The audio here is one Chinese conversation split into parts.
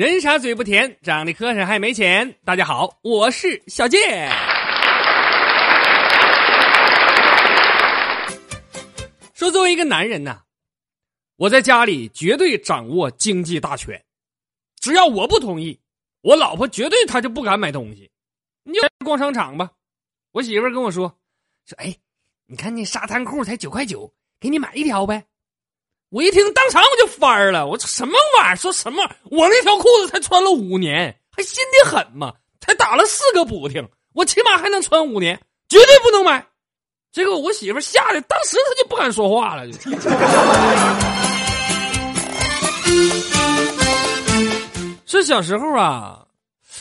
人傻嘴不甜，长得磕碜还没钱。大家好，我是小健。说作为一个男人呐，我在家里绝对掌握经济大权，只要我不同意，我老婆绝对她就不敢买东西。你就逛商场吧，我媳妇跟我说说，哎，你看那沙滩裤才九块九，给你买一条呗。我一听，当场我就翻了。我这什么玩意儿？说什么？我那条裤子才穿了五年，还新的很嘛？才打了四个补丁，我起码还能穿五年，绝对不能买。结果我媳妇吓得，当时她就不敢说话了。是小时候啊，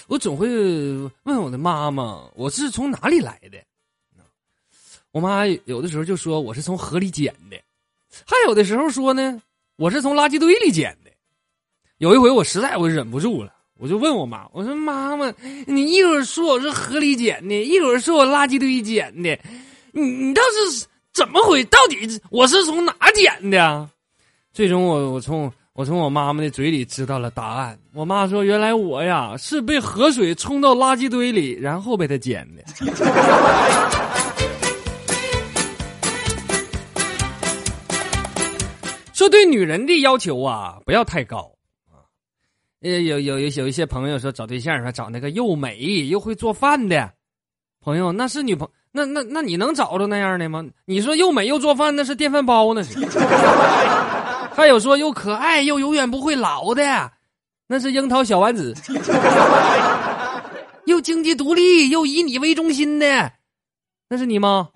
我总会问我的妈妈，我是从哪里来的？我妈有的时候就说我是从河里捡的。还有的时候说呢，我是从垃圾堆里捡的。有一回我实在我忍不住了，我就问我妈：“我说妈妈，你一会儿说我是河里捡的，一会儿说我垃圾堆捡的，你你倒是怎么回？到底我是从哪捡的？”最终我我从我从我妈妈的嘴里知道了答案。我妈说：“原来我呀是被河水冲到垃圾堆里，然后被他捡的。”说对女人的要求啊，不要太高啊。呃，有有有有一些朋友说找对象说找那个又美又会做饭的朋友，那是女朋那那那你能找着那样的吗？你说又美又做饭，那是电饭煲那是。还有说又可爱又永远不会老的，那是樱桃小丸子。又经济独立又以你为中心的，那是你吗？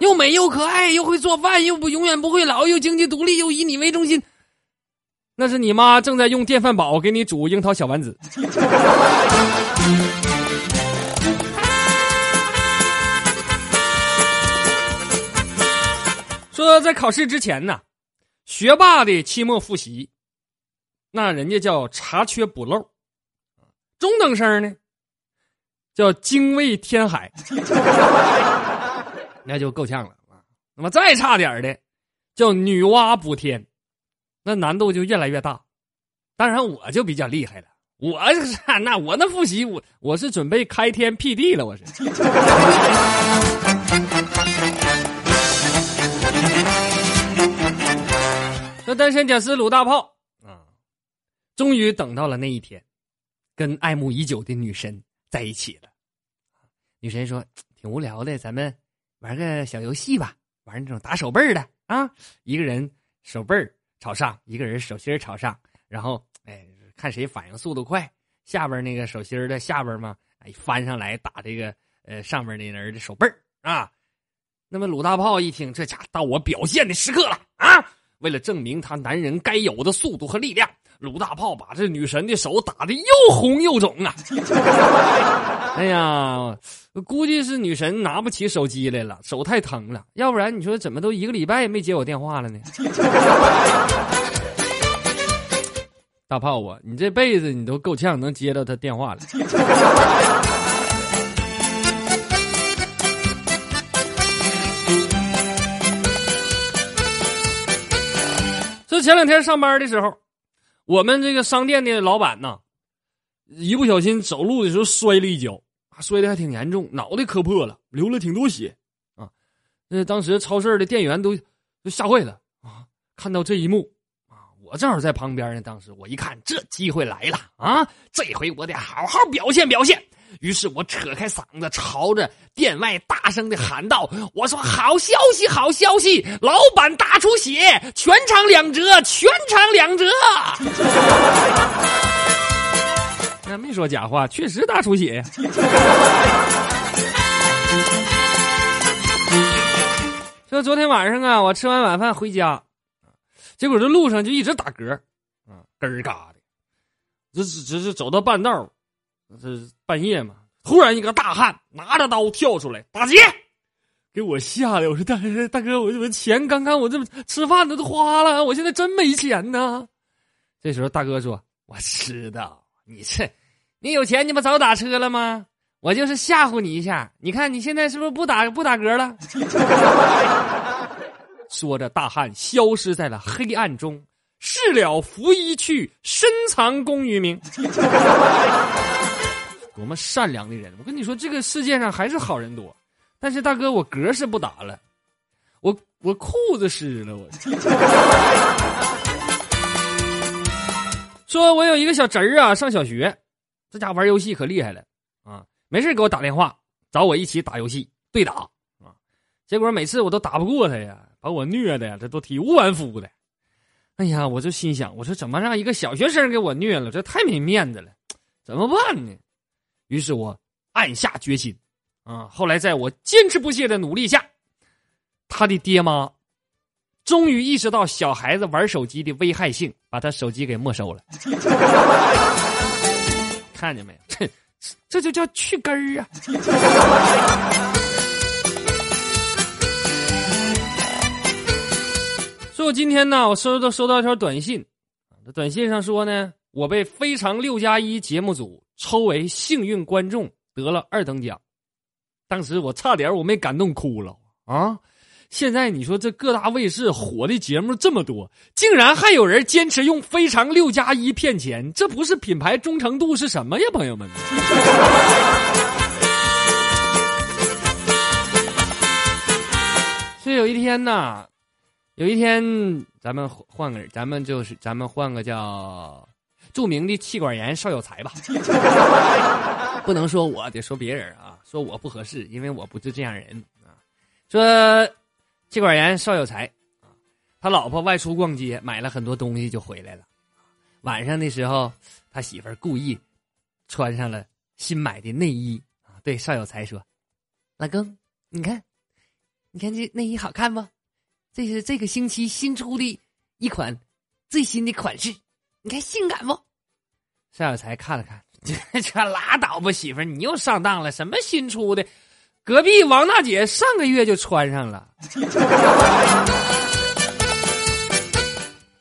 又美又可爱又会做饭又不永远不会老又经济独立又以你为中心，那是你妈正在用电饭煲给你煮樱桃小丸子。说在考试之前呢，学霸的期末复习，那人家叫查缺补漏；中等生呢，叫精卫填海。那就够呛了啊！那么再差点的，叫女娲补天，那难度就越来越大。当然，我就比较厉害了，我是那我那复习，我我是准备开天辟地了，我是。那单身讲师鲁大炮啊，终于等到了那一天，跟爱慕已久的女神在一起了。女神说：“ 挺无聊的，咱们。”玩个小游戏吧，玩那种打手背的啊，一个人手背朝上，一个人手心朝上，然后哎，看谁反应速度快，下边那个手心的下边嘛，哎翻上来打这个呃上面那人的手背啊。那么鲁大炮一听，这家到我表现的时刻了啊！为了证明他男人该有的速度和力量，鲁大炮把这女神的手打的又红又肿啊！哎呀，估计是女神拿不起手机来了，手太疼了。要不然你说怎么都一个礼拜没接我电话了呢？大炮啊，你这辈子你都够呛能接到他电话了。就前两天上班的时候，我们这个商店的老板呢，一不小心走路的时候摔了一跤。摔的还挺严重，脑袋磕破了，流了挺多血，啊！那当时超市的店员都都吓坏了啊！看到这一幕啊，我正好在旁边呢。当时我一看，这机会来了啊！这回我得好好表现表现。于是我扯开嗓子，朝着店外大声的喊道：“我说好消息，好消息！老板大出血，全场两折，全场两折！” 那没说假话，确实大出血！说昨天晚上啊，我吃完晚饭回家，结果这路上就一直打嗝，啊，嗝嘎的，这只只是走到半道，这半夜嘛，突然一个大汉拿着刀跳出来打劫，给我吓的，我说大哥大哥，我我钱刚刚我这吃饭的都花了，我现在真没钱呢。这时候大哥说：“我知道你这。”你有钱，你不早打车了吗？我就是吓唬你一下。你看你现在是不是不打不打嗝了？说着，大汉消失在了黑暗中，事了拂衣去，深藏功与名。多么善良的人！我跟你说，这个世界上还是好人多。但是大哥，我嗝是不打了，我我裤子湿了，我。说我有一个小侄儿啊，上小学，这家玩游戏可厉害了啊！没事给我打电话，找我一起打游戏对打啊。结果每次我都打不过他呀，把我虐的呀，这都体无完肤的。哎呀，我就心想，我说怎么让一个小学生给我虐了？这太没面子了，怎么办呢？于是我暗下决心。啊！后来在我坚持不懈的努力下，他的爹妈终于意识到小孩子玩手机的危害性，把他手机给没收了。看见没有？这这就叫去根儿啊！所以我今天呢，我收到收到一条短信，这短信上说呢，我被《非常六加一》节目组抽为幸运观众，得了二等奖。当时我差点我没感动哭了啊！现在你说这各大卫视火的节目这么多，竟然还有人坚持用《非常六加一》骗钱，这不是品牌忠诚度是什么呀，朋友们？所以有一天呢，有一天咱们换个人，咱们就是咱们换个叫著名的气管炎邵有才吧。不能说我得说别人啊，说我不合适，因为我不是这样人啊。说气管炎邵有才啊，他老婆外出逛街，买了很多东西就回来了。晚上的时候，他媳妇儿故意穿上了新买的内衣啊，对邵有才说：“老公，你看，你看这内衣好看不？这是这个星期新出的一款最新的款式，你看性感不？”邵有才看了看。这拉倒吧，媳妇儿，你又上当了。什么新出的？隔壁王大姐上个月就穿上了。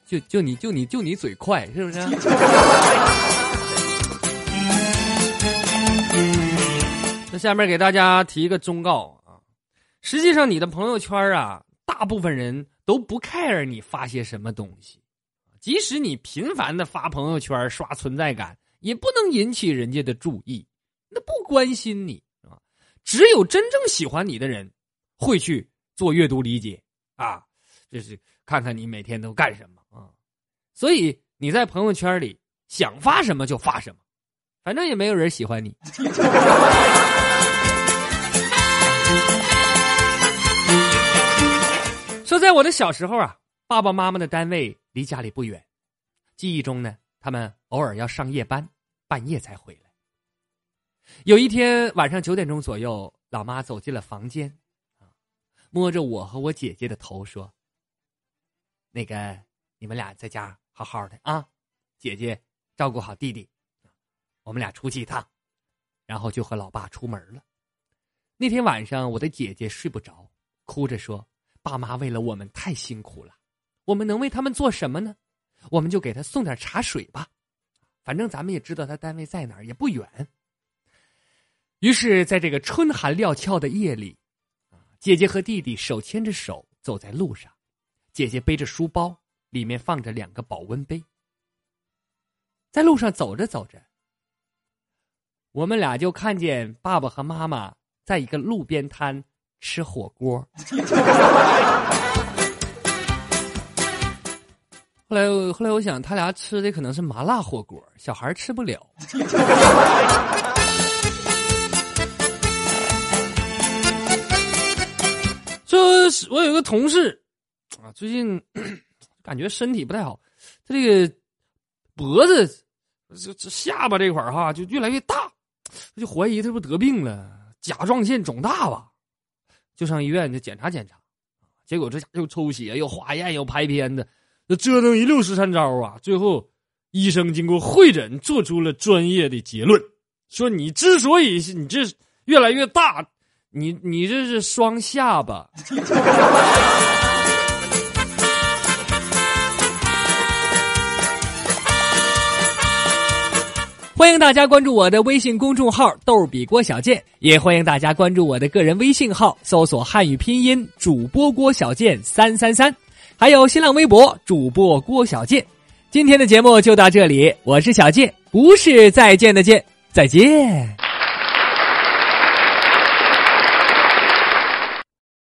就就你就你就你嘴快，是不是？那下面给大家提一个忠告啊，实际上你的朋友圈啊，大部分人都不 care 你发些什么东西，即使你频繁的发朋友圈刷存在感。也不能引起人家的注意，那不关心你啊。只有真正喜欢你的人，会去做阅读理解啊，就是看看你每天都干什么啊。所以你在朋友圈里想发什么就发什么，反正也没有人喜欢你。说在我的小时候啊，爸爸妈妈的单位离家里不远，记忆中呢。他们偶尔要上夜班，半夜才回来。有一天晚上九点钟左右，老妈走进了房间，啊，摸着我和我姐姐的头说：“那个，你们俩在家好好的啊，姐姐照顾好弟弟，我们俩出去一趟。”然后就和老爸出门了。那天晚上，我的姐姐睡不着，哭着说：“爸妈为了我们太辛苦了，我们能为他们做什么呢？”我们就给他送点茶水吧，反正咱们也知道他单位在哪儿，也不远。于是，在这个春寒料峭的夜里，姐姐和弟弟手牵着手走在路上，姐姐背着书包，里面放着两个保温杯。在路上走着走着，我们俩就看见爸爸和妈妈在一个路边摊吃火锅。后来，后来我想，他俩吃的可能是麻辣火锅，小孩吃不了。说，我有个同事啊，最近 感觉身体不太好，他这个脖子、这这下巴这块哈，就越来越大，我就怀疑他不得病了，甲状腺肿大吧，就上医院就检查检查，结果这家又抽血又化验又拍片子。这折腾一溜十三招啊！最后，医生经过会诊，做出了专业的结论，说你之所以你这越来越大，你你这是双下巴。欢迎大家关注我的微信公众号“逗比郭小贱”，也欢迎大家关注我的个人微信号，搜索汉语拼音主播郭小贱三三三。还有新浪微博主播郭小贱。今天的节目就到这里，我是小贱，不是再见的见，再见。